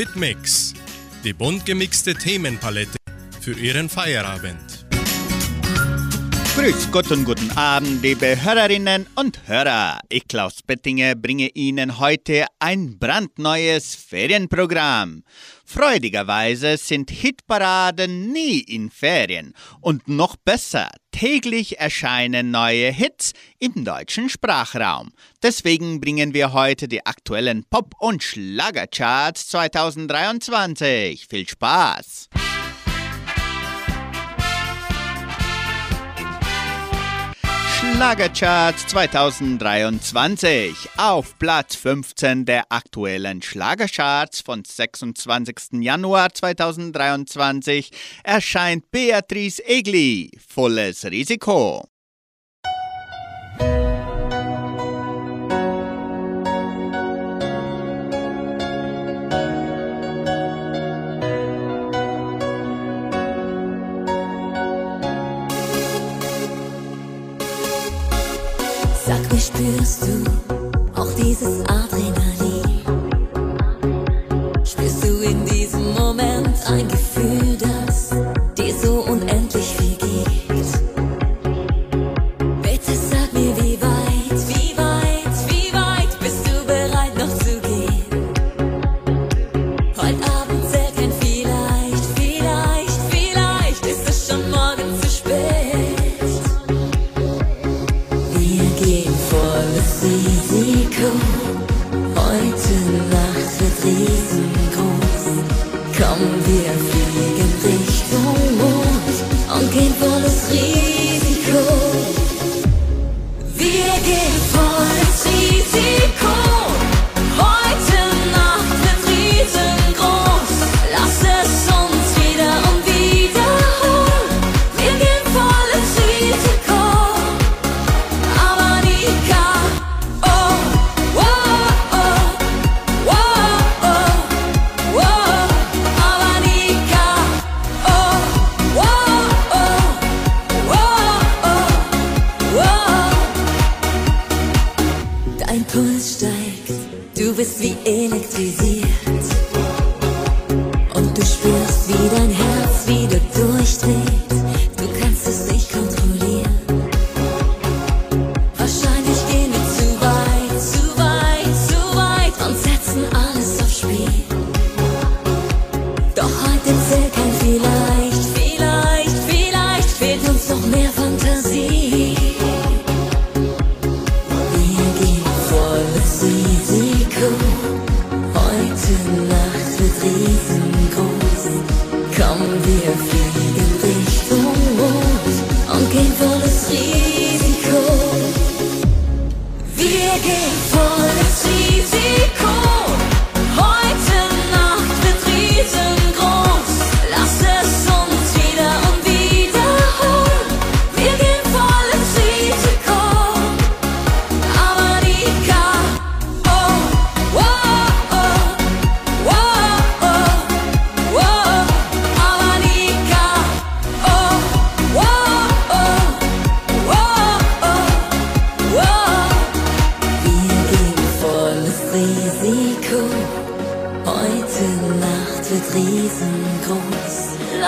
Hitmix, die bunt gemixte Themenpalette für Ihren Feierabend. Grüß Gott und guten Abend, liebe Hörerinnen und Hörer. Ich, Klaus Bettinger, bringe Ihnen heute ein brandneues Ferienprogramm. Freudigerweise sind Hitparaden nie in Ferien und noch besser, täglich erscheinen neue Hits im deutschen Sprachraum. Deswegen bringen wir heute die aktuellen Pop- und Schlagercharts 2023. Viel Spaß! Schlagercharts 2023. Auf Platz 15 der aktuellen Schlagercharts von 26. Januar 2023 erscheint Beatrice Egli, Volles Risiko. Spürst du auch dieses Adrenalin? Komm, wir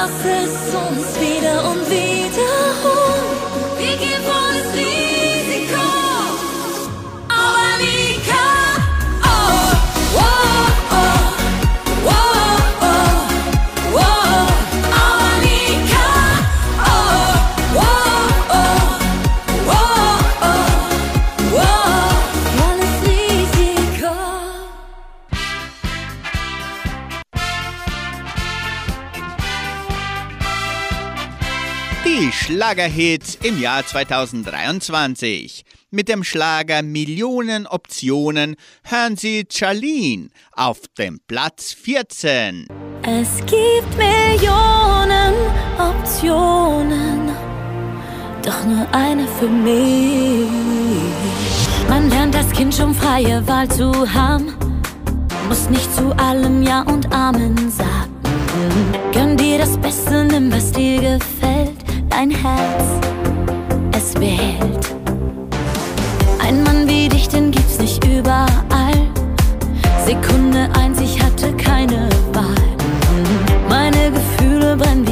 Lass es uns wieder Schlagerhits im Jahr 2023. Mit dem Schlager Millionen Optionen hören Sie Charlene auf dem Platz 14. Es gibt Millionen Optionen, doch nur eine für mich. Man lernt als Kind schon freie Wahl zu haben, muss nicht zu allem Ja und Amen sagen. Gönn dir das Beste, nimm was dir gefällt, dein Herz, es wählt. Ein Mann wie dich, den gibt's nicht überall. Sekunde eins, ich hatte keine Wahl. Meine Gefühle brennen wie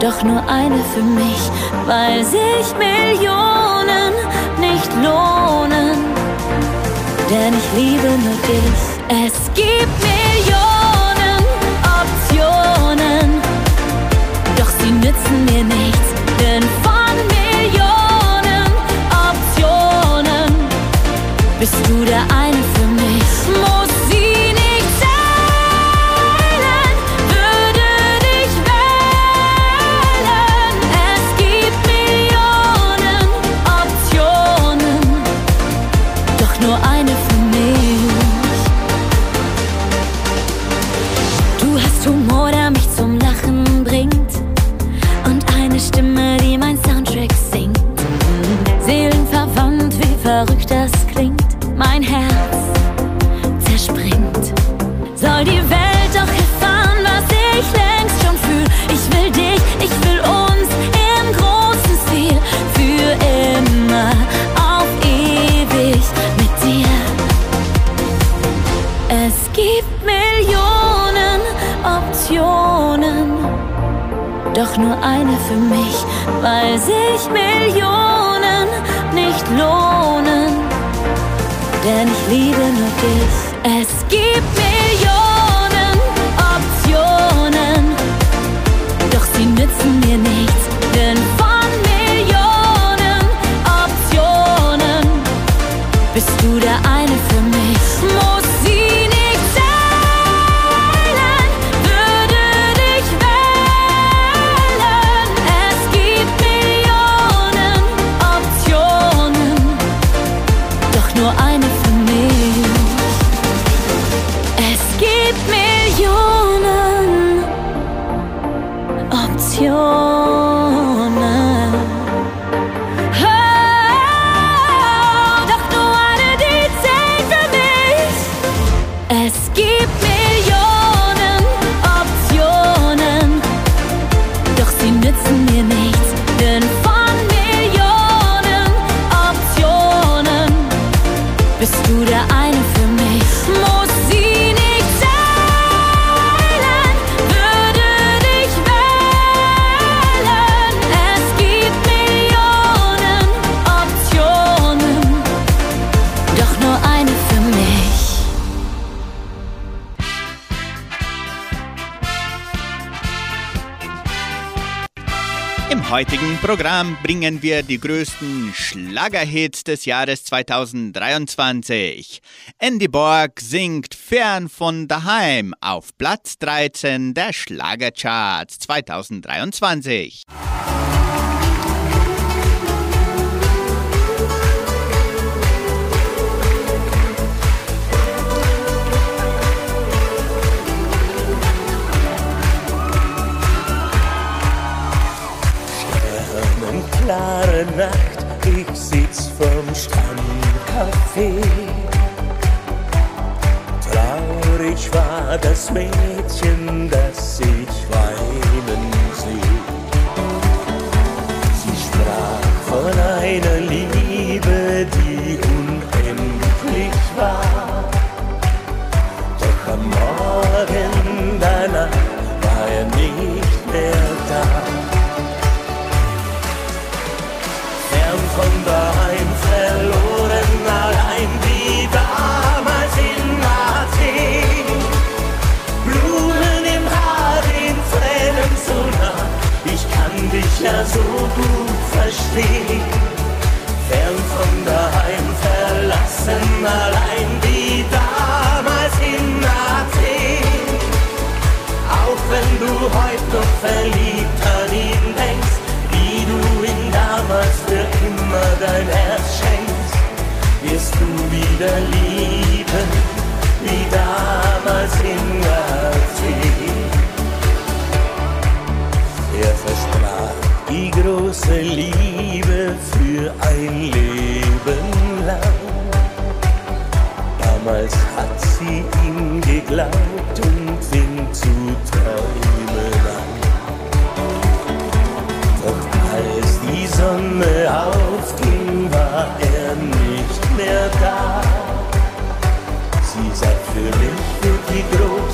doch nur eine für mich, weil sich Millionen nicht lohnen. Denn ich liebe nur dich. Es gibt Millionen Optionen, doch sie nützen mir nichts, denn von Millionen Optionen bist du der eine. weil sich Millionen nicht lohnen. Denn ich liebe nur dich. Programm bringen wir die größten Schlagerhits des Jahres 2023. Andy Borg singt Fern von daheim auf Platz 13 der Schlagercharts 2023. klare Nacht, ich sitz vom Strandcafé. Traurig war das Mädchen da verliebt an ihn denkst, wie du ihn damals für immer dein Herz schenkst, wirst du wieder lieben, wie damals in Athen. Er versprach die große Liebe für ein Leben lang. Damals hat sie ihm geglaubt und ihm zu grow.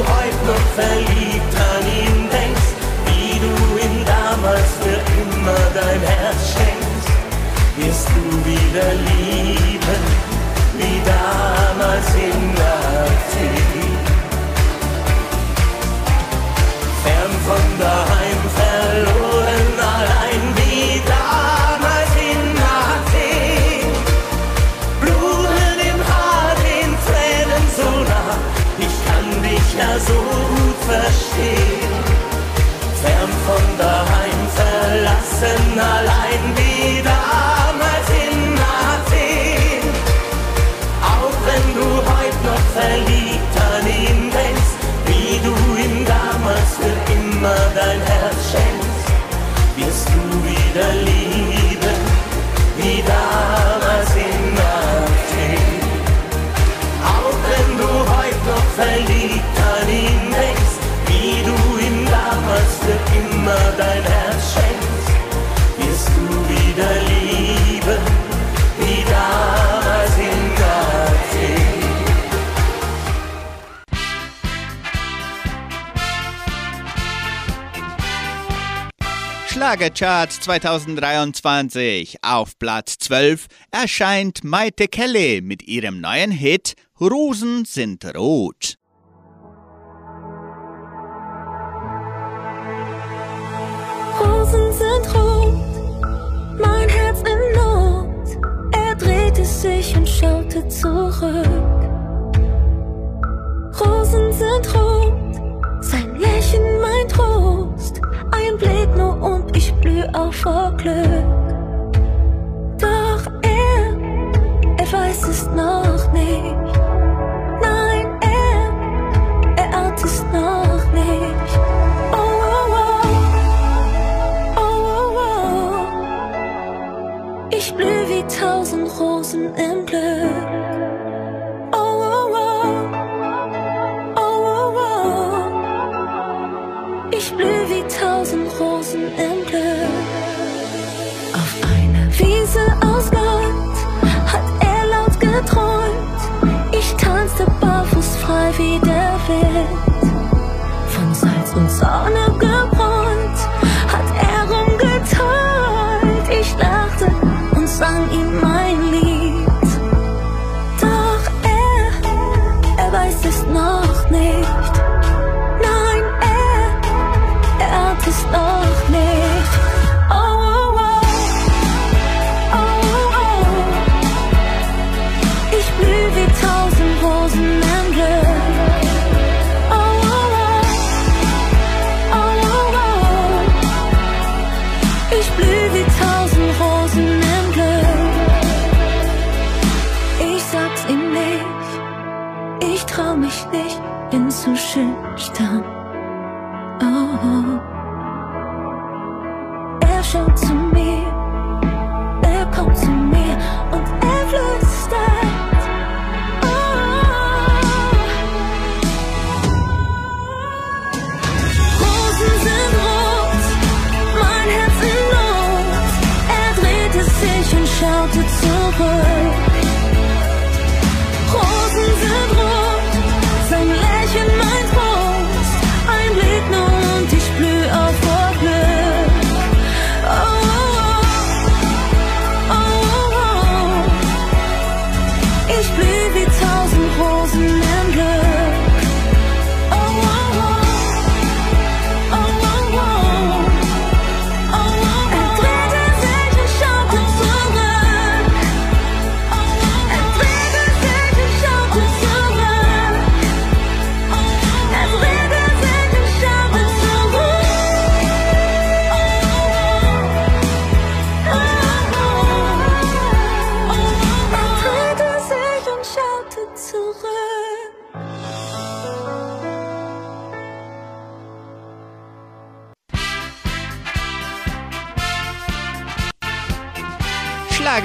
heute noch verliebt an ihn denkst, wie du ihm damals für immer dein Herz schenkst, wirst du wieder lieben, wie damals in Schlagercharts 2023. Auf Platz 12 erscheint Maite Kelly mit ihrem neuen Hit Rosen sind rot. Rosen sind rot, mein Herz in Not. Er drehte sich und schaute zurück. Rosen sind rot, sein Lächeln mein Trost. Ein Blick nur und Faut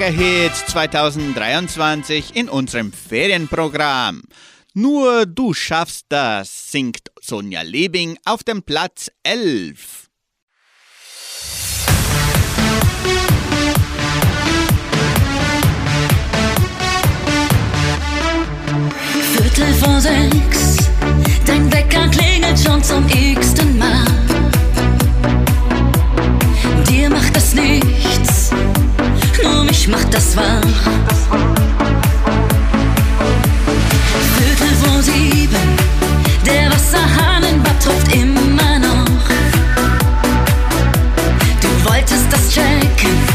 Hits 2023 in unserem Ferienprogramm. Nur du schaffst das, singt Sonja Lebing auf dem Platz 11. Viertel vor sechs, dein Wecker klingelt schon zum x-ten Mal. Dir macht das nichts, nur mich macht das wahr. Viertel vor sieben, der Wasserhahn in Bad tropft immer noch. Du wolltest das checken.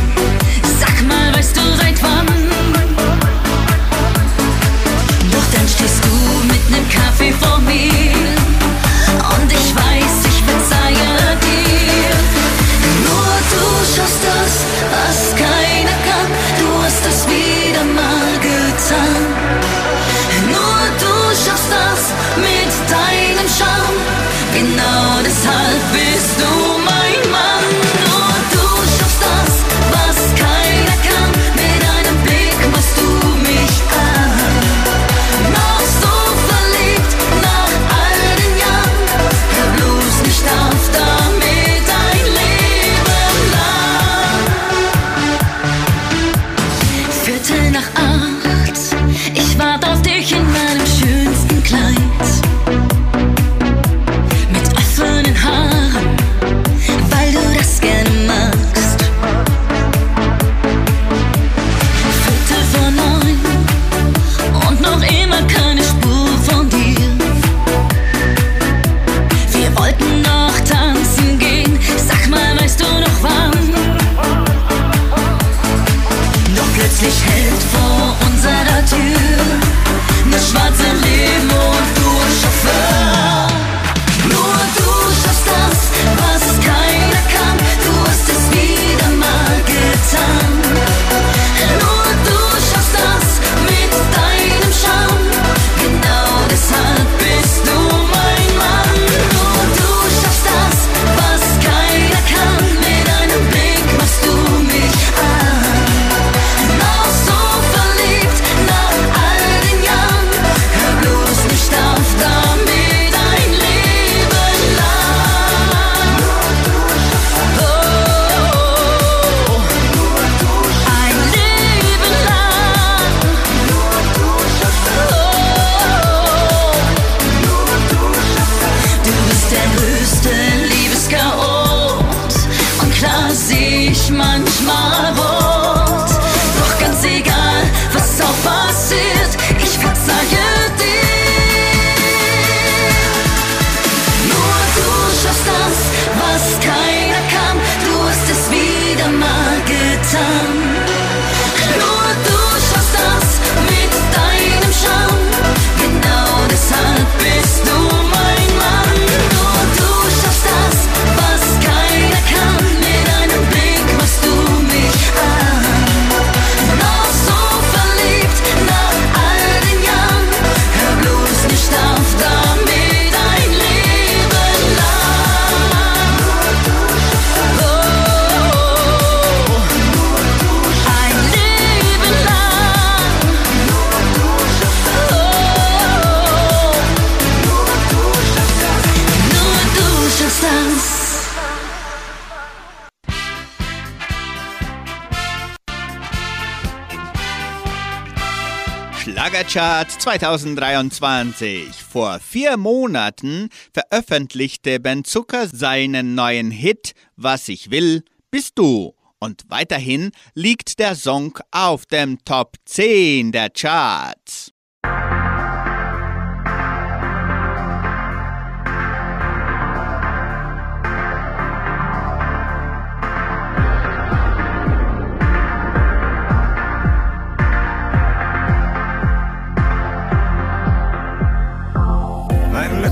Musikchart 2023. Vor vier Monaten veröffentlichte Ben Zucker seinen neuen Hit Was ich will, bist du. Und weiterhin liegt der Song auf dem Top 10 der Charts.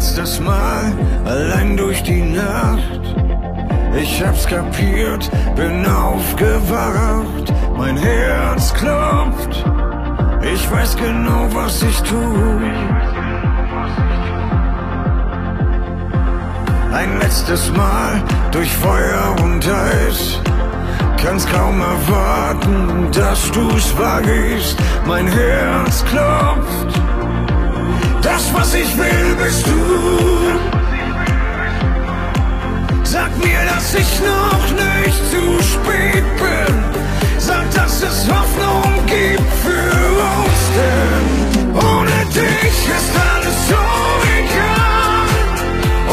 letztes Mal allein durch die Nacht. Ich hab's kapiert, bin aufgewacht, mein Herz klopft. Ich weiß genau, was ich tu. Ein letztes Mal durch Feuer und Eis. Kann's kaum erwarten, dass du's wagst. Mein Herz klopft. Das, was ich will, bist du. Sag mir, dass ich noch nicht zu spät bin. Sag, dass es Hoffnung gibt für uns, denn ohne dich ist alles so egal.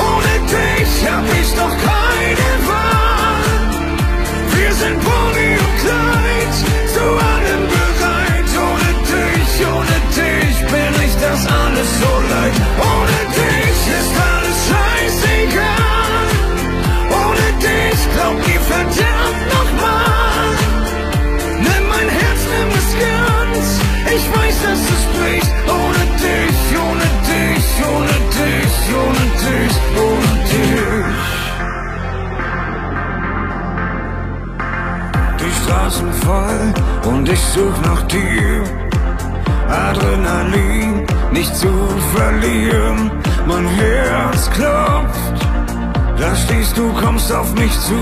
Ohne dich hab ich doch keine Wahl. Wir sind Bonnie bin ich das alles so leid. Ohne dich ist alles scheißegal. Ohne dich glaub mir verdammt nochmal. Nimm mein Herz, nimm es ganz. Ich weiß, dass es bricht. Ohne dich, ohne dich, ohne dich, ohne dich, ohne dich. Die Straßen voll und ich such nach dir. Adrenalin nicht zu verlieren. Mein Herz klopft. Da stehst du, kommst auf mich zu.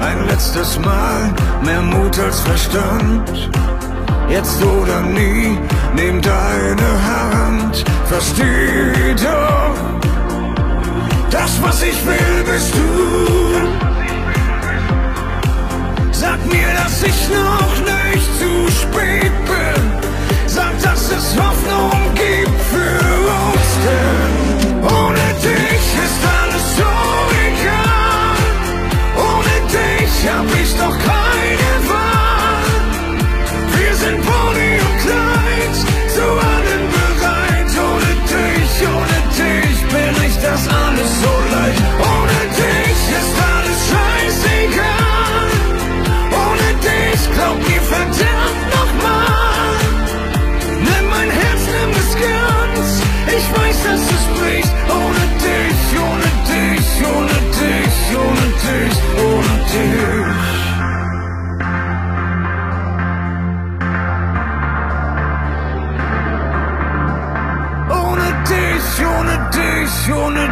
Ein letztes Mal, mehr Mut als Verstand. Jetzt oder nie, nimm deine Hand. Versteh doch, das, was ich will, bist du. Sag mir, dass ich noch nicht zu spät bin. Sag, dass es Hoffnung gibt für uns, denn ohne dich ist alles so egal. Ohne dich hab ich doch keine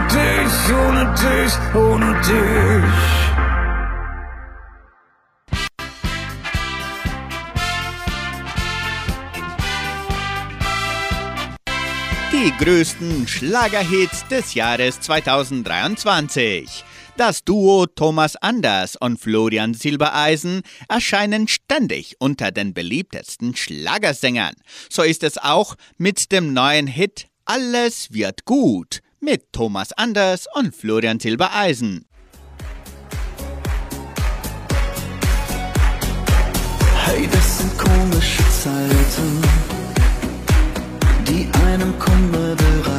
dich, ohne dich, ohne dich. Die größten Schlagerhits des Jahres 2023. Das Duo Thomas Anders und Florian Silbereisen erscheinen ständig unter den beliebtesten Schlagersängern. So ist es auch mit dem neuen Hit Alles wird gut mit Thomas Anders und Florian Silbereisen. Hey, das sind komische Zeiten, die einem Kummer bereiten.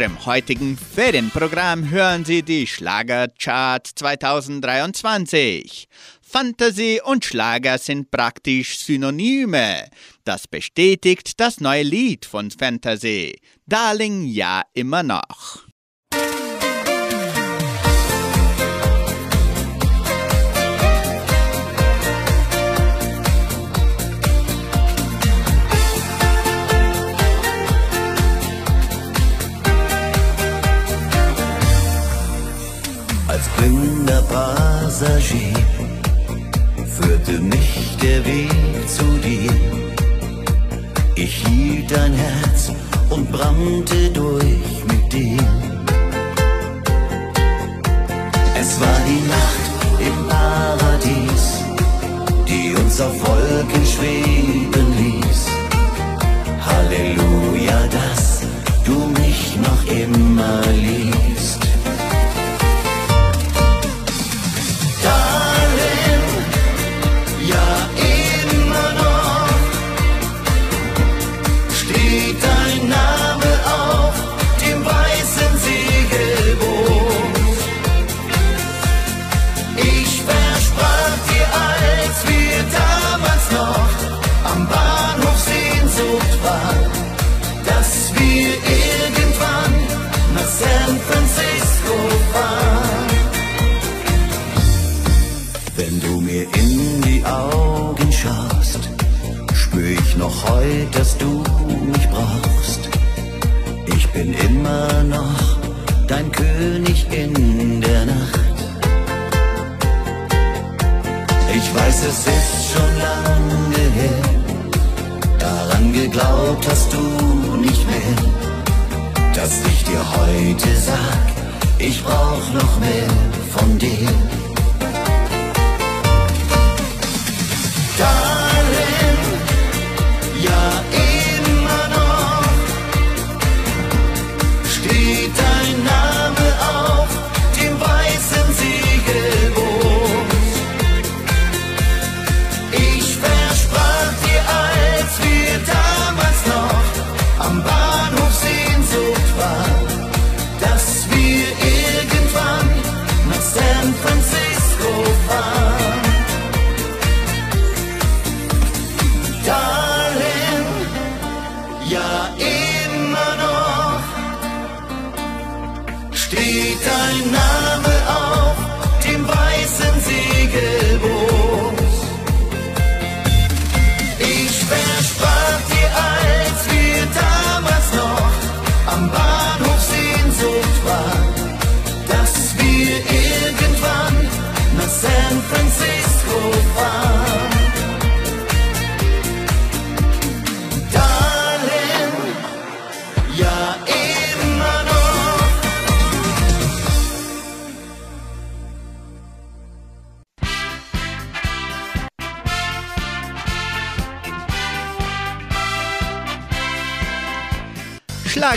Unserem heutigen Ferienprogramm hören Sie die Schlagerchart 2023. Fantasy und Schlager sind praktisch Synonyme. Das bestätigt das neue Lied von Fantasy. Darling, ja immer noch. Passagier führte mich der Weg zu dir. Ich hielt dein Herz und brannte durch mit dir. Es war die Nacht im Paradies, die uns auf Wolken schweben ließ. Halleluja, dass du mich noch immer liebst. Ich noch heute, dass du mich brauchst. Ich bin immer noch dein König in der Nacht. Ich weiß, es ist schon lange her, daran geglaubt hast du nicht mehr, dass ich dir heute sag, ich brauch noch mehr von dir. Ja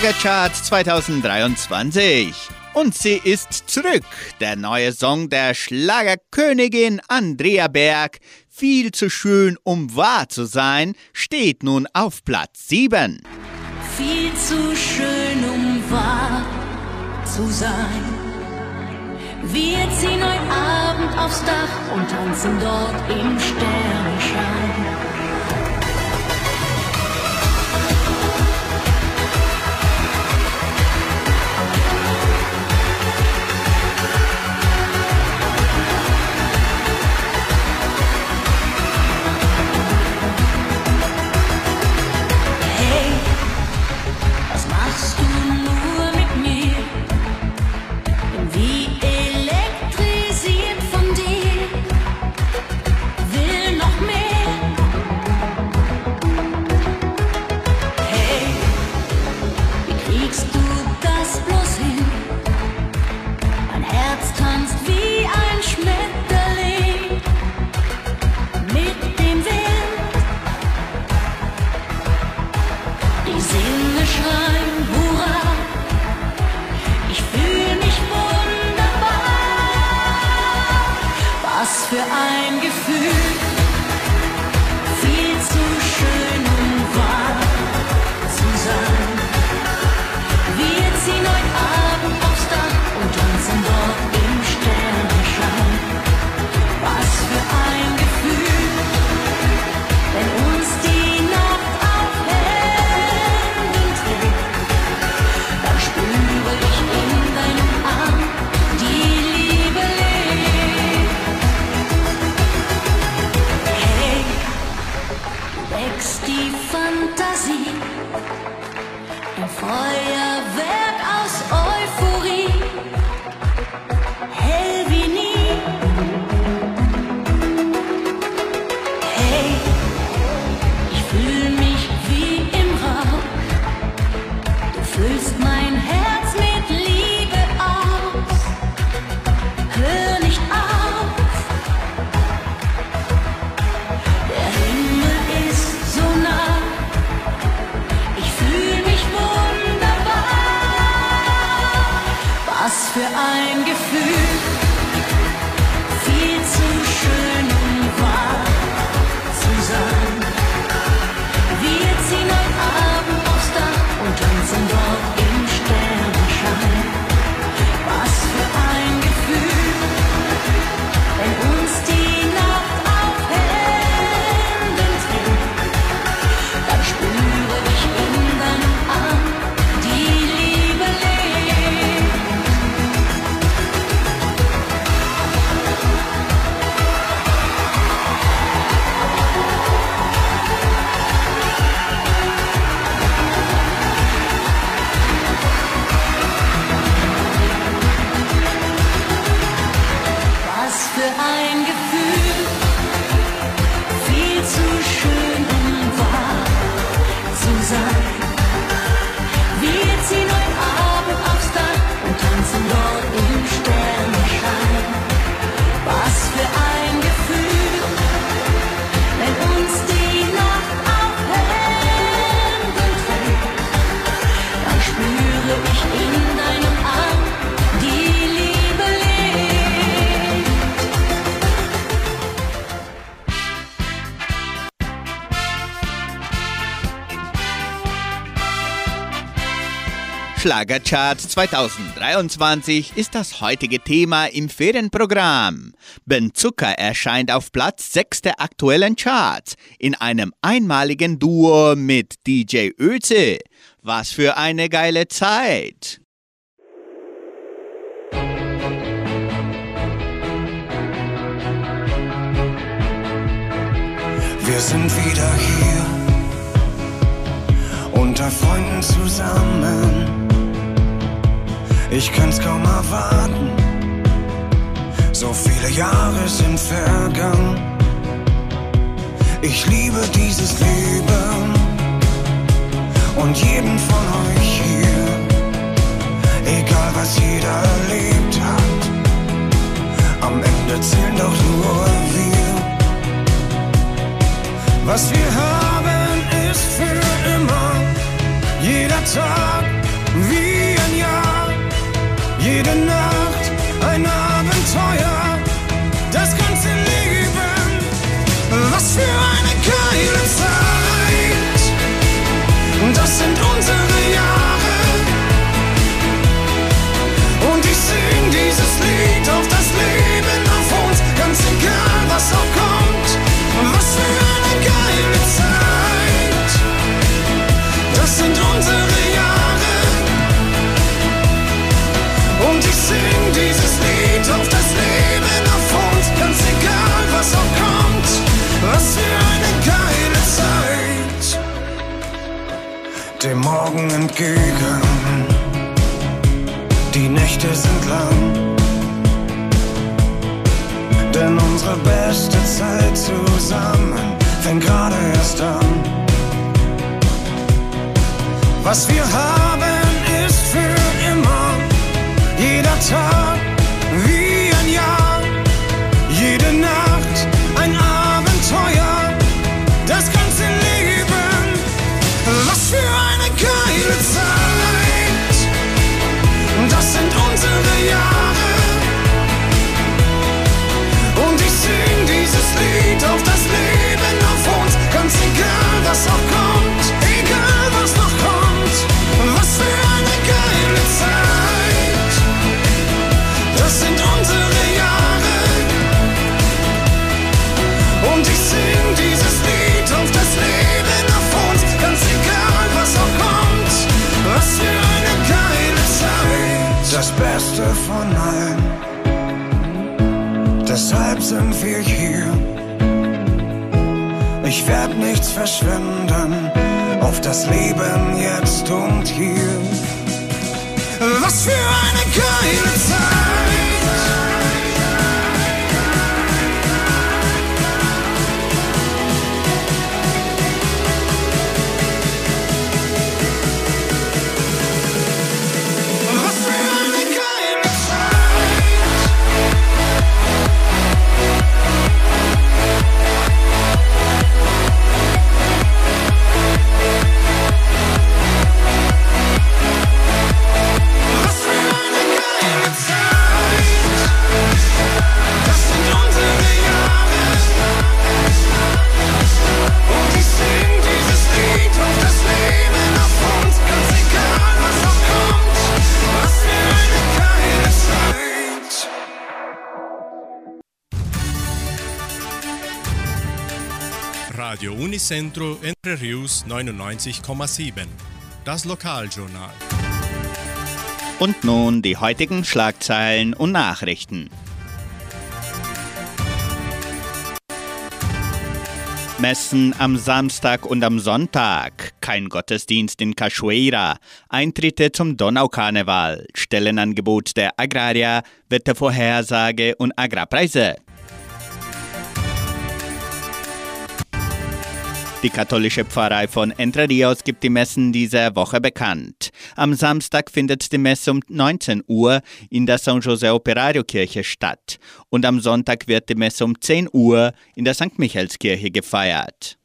Schlagercharts 2023. Und sie ist zurück. Der neue Song der Schlagerkönigin Andrea Berg, viel zu schön, um wahr zu sein, steht nun auf Platz 7. Viel zu schön, um wahr zu sein. Wir ziehen heute Abend aufs Dach und tanzen dort im Sternenschein. Schlagercharts 2023 ist das heutige Thema im Ferienprogramm. Ben Zucker erscheint auf Platz 6 der aktuellen Charts in einem einmaligen Duo mit DJ Öze. Was für eine geile Zeit! Wir sind wieder hier, unter Freunden zusammen. Ich kann's kaum erwarten, so viele Jahre sind vergangen. Ich liebe dieses Leben und jeden von euch hier, egal was jeder erlebt hat. Am Ende zählen doch nur wir. Was wir haben, ist für immer. Jeder Tag Jede Nacht ein Abenteuer. Das ganze Leben. Was für eine geile Zeit. Das sind unsere Jahre. Und ich sing dieses Lied auf das Leben, auf uns, ganz egal was auch kommt. Was für eine geile Zeit. Das sind unsere Und ich sing dieses Lied auf das Leben, auf uns, ganz egal was auch kommt. Was für eine geile Zeit. Dem Morgen entgegen. Die Nächte sind lang. Denn unsere beste Zeit zusammen fängt gerade erst an. Was wir haben, Jeder sind wir hier. Ich werd nichts verschwenden auf das Leben jetzt und hier. Was für eine geile Zeit! Radio Unicentro Entre Rius 99,7. Das Lokaljournal. Und nun die heutigen Schlagzeilen und Nachrichten. Messen am Samstag und am Sonntag. Kein Gottesdienst in Cachoeira. Eintritte zum Donaukarneval. Stellenangebot der Agraria. Wettervorhersage und Agrarpreise. Die katholische Pfarrei von Entre Rios gibt die Messen dieser Woche bekannt. Am Samstag findet die Messe um 19 Uhr in der San José Operario Kirche statt und am Sonntag wird die Messe um 10 Uhr in der St. Michaelskirche gefeiert.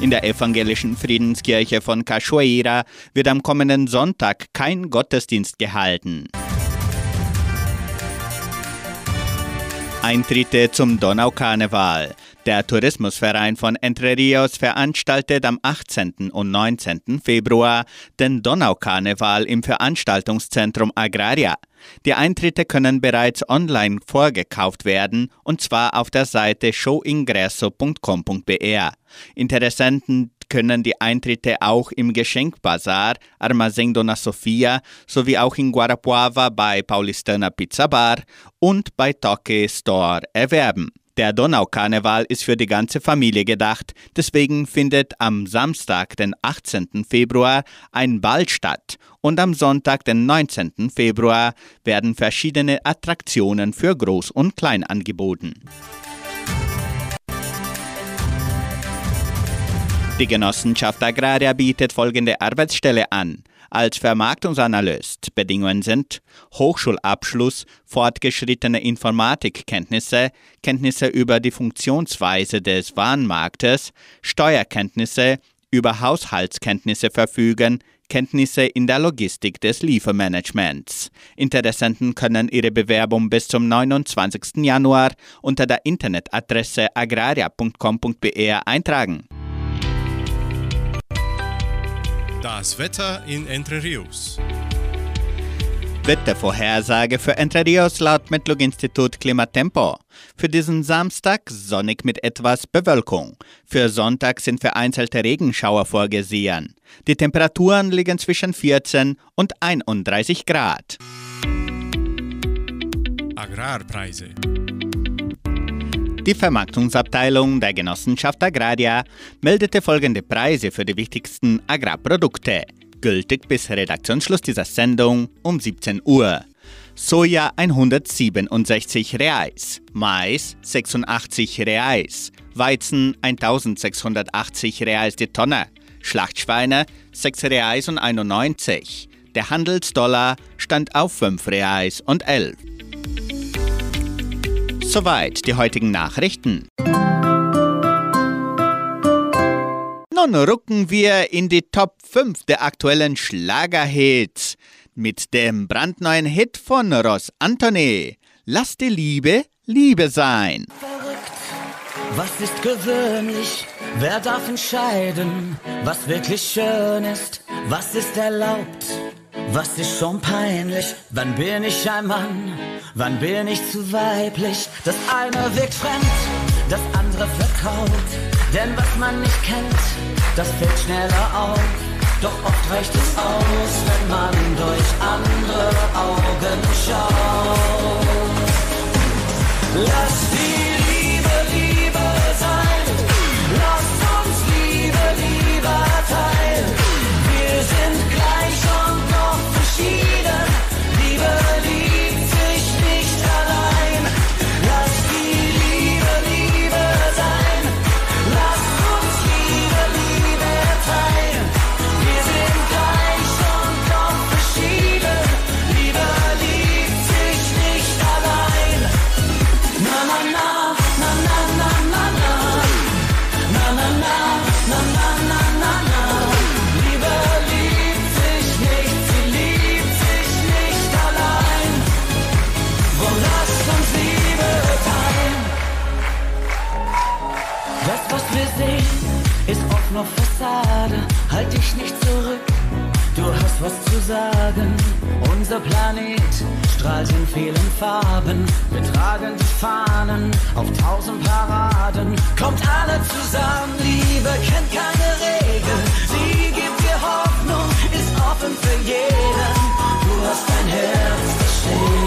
In der evangelischen Friedenskirche von Cachoeira wird am kommenden Sonntag kein Gottesdienst gehalten. Eintritte zum Donaukarneval. Der Tourismusverein von Entre Rios veranstaltet am 18. und 19. Februar den Donaukarneval im Veranstaltungszentrum Agraria. Die Eintritte können bereits online vorgekauft werden und zwar auf der Seite showingresso.com.br. Interessenten können die Eintritte auch im Geschenkbazar Armazém Dona Sofia sowie auch in Guarapuava bei Paulistana Pizza Bar und bei Toque Store erwerben. Der Donaukarneval ist für die ganze Familie gedacht, deswegen findet am Samstag, den 18. Februar, ein Ball statt und am Sonntag, den 19. Februar, werden verschiedene Attraktionen für Groß und Klein angeboten. Die Genossenschaft Agraria bietet folgende Arbeitsstelle an. Als Vermarktungsanalyst Bedingungen sind Hochschulabschluss, fortgeschrittene Informatikkenntnisse, Kenntnisse über die Funktionsweise des Warenmarktes, Steuerkenntnisse, über Haushaltskenntnisse verfügen, Kenntnisse in der Logistik des Liefermanagements. Interessenten können ihre Bewerbung bis zum 29. Januar unter der Internetadresse agraria.com.br eintragen. Das Wetter in Entre Rios. Wettervorhersage für Entre Rios laut Metlog-Institut Klimatempo. Für diesen Samstag sonnig mit etwas Bewölkung. Für Sonntag sind vereinzelte Regenschauer vorgesehen. Die Temperaturen liegen zwischen 14 und 31 Grad. Agrarpreise. Die Vermarktungsabteilung der Genossenschaft Agraria meldete folgende Preise für die wichtigsten Agrarprodukte, gültig bis Redaktionsschluss dieser Sendung um 17 Uhr. Soja 167 Reais, Mais 86 Reais, Weizen 1680 Reais die Tonne, Schlachtschweine 6 Reais und 91. Der Handelsdollar stand auf 5 Reais und 11. Soweit die heutigen Nachrichten. Nun rücken wir in die Top 5 der aktuellen Schlagerhits mit dem brandneuen Hit von Ross Anthony. Lass die Liebe Liebe sein. Was ist gewöhnlich? Wer darf entscheiden, was wirklich schön ist? Was ist erlaubt? Was ist schon peinlich? Wann bin ich ein Mann? Wann bin ich zu weiblich? Das eine wirkt fremd, das andere vertraut. Denn was man nicht kennt, das fällt schneller auf. Doch oft reicht es aus, wenn man durch andere Augen schaut. Lass die Fassade, halt dich nicht zurück, du hast was zu sagen. Unser Planet strahlt in vielen Farben, wir tragen die Fahnen auf tausend Paraden. Kommt alle zusammen, Liebe kennt keine Regeln, sie gibt dir Hoffnung, ist offen für jeden. Du hast dein Herz, das steht.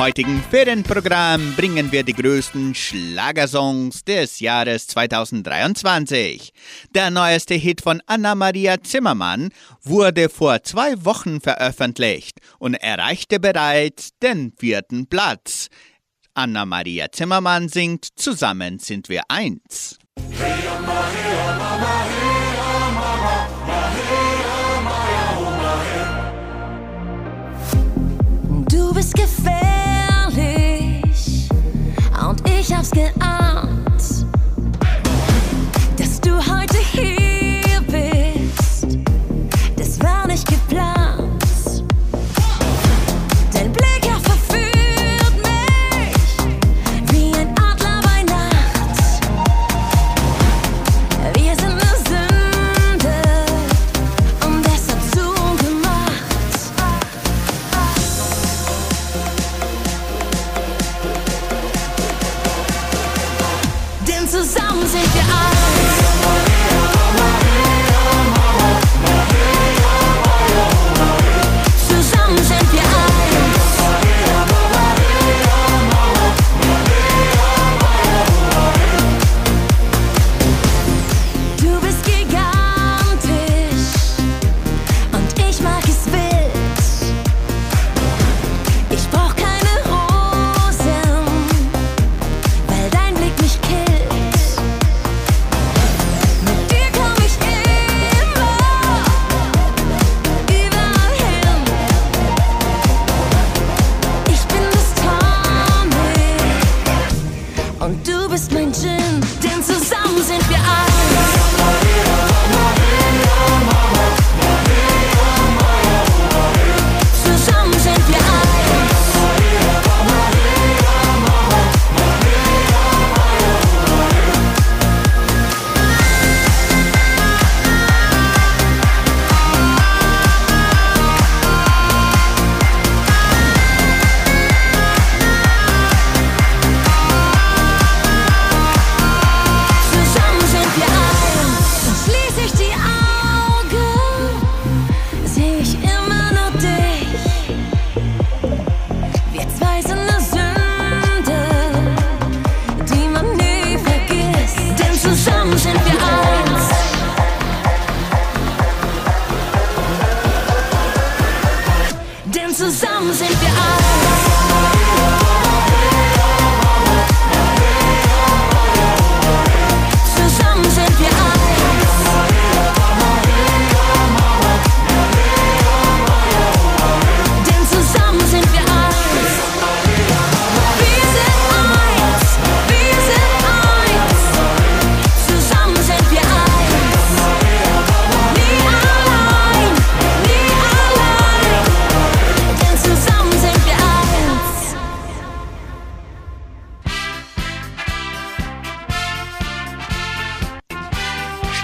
heutigen Ferienprogramm bringen wir die größten Schlagersongs des Jahres 2023. Der neueste Hit von Anna-Maria Zimmermann wurde vor zwei Wochen veröffentlicht und erreichte bereits den vierten Platz. Anna-Maria Zimmermann singt Zusammen sind wir eins. Du bist gefällt. love's get on.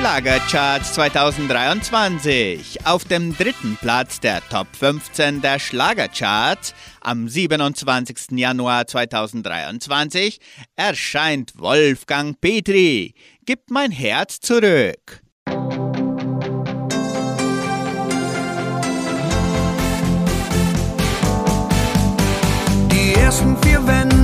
Schlagercharts 2023. Auf dem dritten Platz der Top 15 der Schlagercharts am 27. Januar 2023 erscheint Wolfgang Petri. Gib mein Herz zurück. Die ersten vier Wände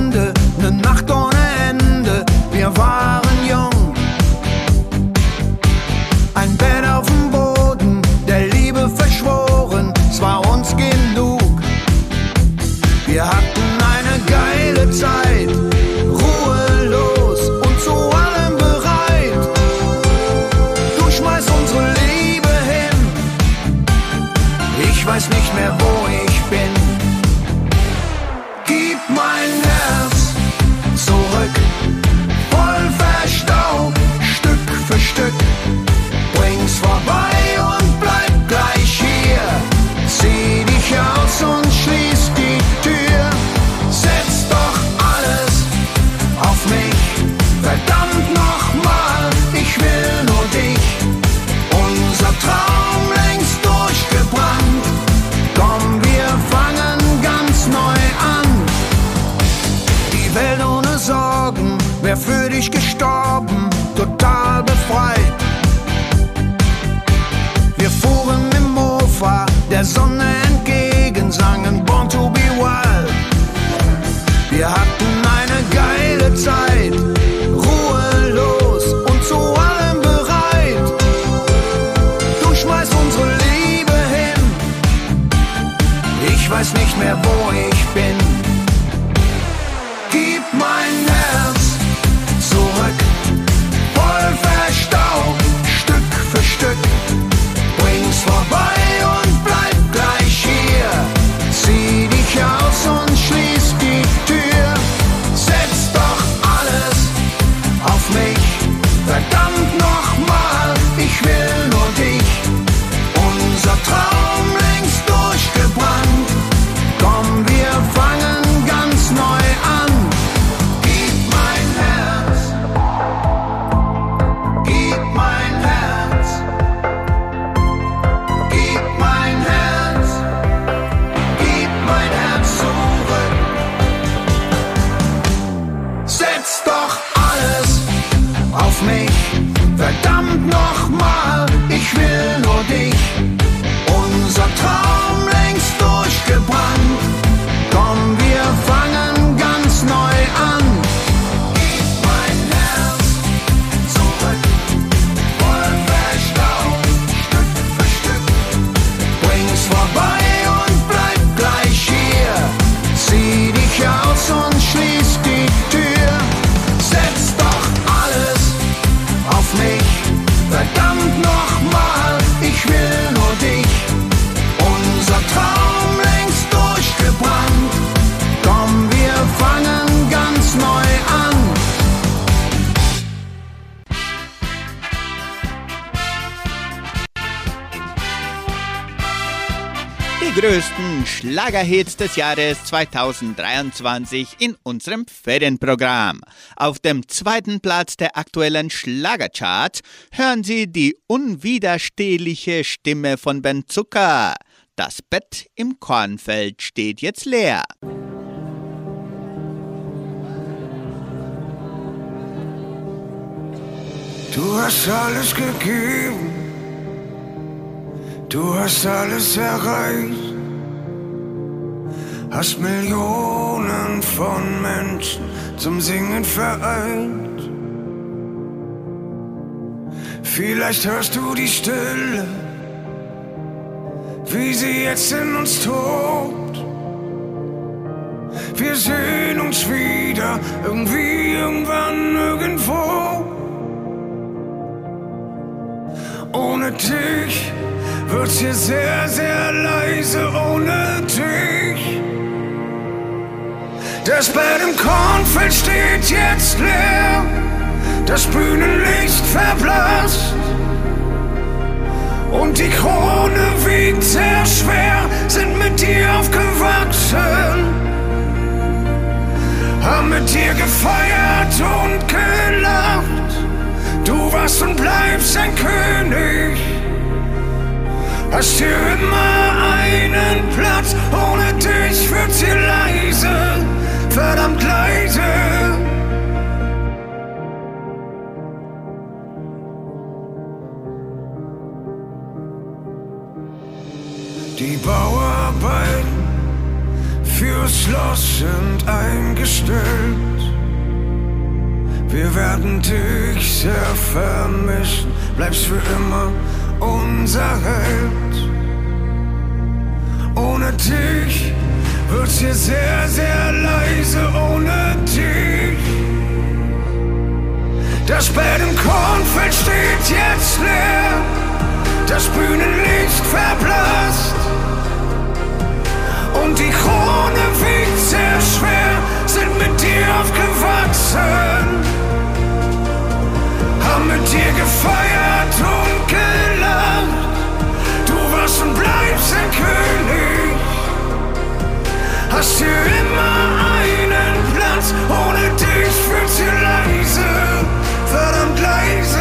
Die größten Schlagerhits des Jahres 2023 in unserem Ferienprogramm. Auf dem zweiten Platz der aktuellen Schlagercharts hören Sie die unwiderstehliche Stimme von Ben Zucker. Das Bett im Kornfeld steht jetzt leer. Du hast alles gegeben Du hast alles erreicht, hast Millionen von Menschen zum Singen vereint. Vielleicht hörst du die Stille, wie sie jetzt in uns tobt. Wir sehen uns wieder, irgendwie, irgendwann, irgendwo. Ohne dich wird's hier sehr, sehr leise, ohne dich. Das Bett im Kornfeld steht jetzt leer, das Bühnenlicht verblasst. Und die Krone wiegt sehr schwer, sind mit dir aufgewachsen. Haben mit dir gefeiert und gelacht. Du warst und bleibst ein König. Hast hier immer einen Platz, ohne dich wird's hier leise, verdammt leise. Die Bauarbeiten fürs Schloss sind eingestellt. Wir werden dich sehr vermissen, bleibst für immer unser Held. Ohne dich wird's hier sehr, sehr leise, ohne dich. Das Bett im Kornfeld steht jetzt leer, das Bühnenlicht verblasst. Und die Krone wiegt sehr schwer, sind mit dir aufgewachsen. Mit dir gefeiert und gelacht. Du warst und bleibst ein König. Hast hier immer einen Platz, ohne dich wird's hier leise, verdammt leise.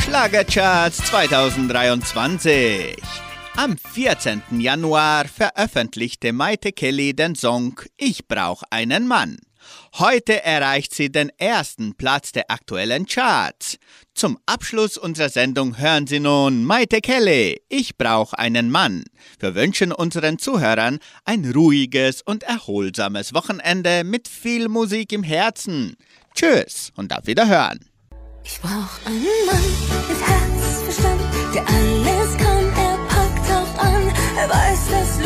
Schlagercharts 2023. Am 14. Januar veröffentlichte Maite Kelly den Song Ich brauch einen Mann. Heute erreicht sie den ersten Platz der aktuellen Charts. Zum Abschluss unserer Sendung hören Sie nun Maite Kelly, Ich brauch einen Mann. Wir wünschen unseren Zuhörern ein ruhiges und erholsames Wochenende mit viel Musik im Herzen. Tschüss und auf Wiederhören. Ich brauch einen Mann mit Herzverstand, der alles kann, I said.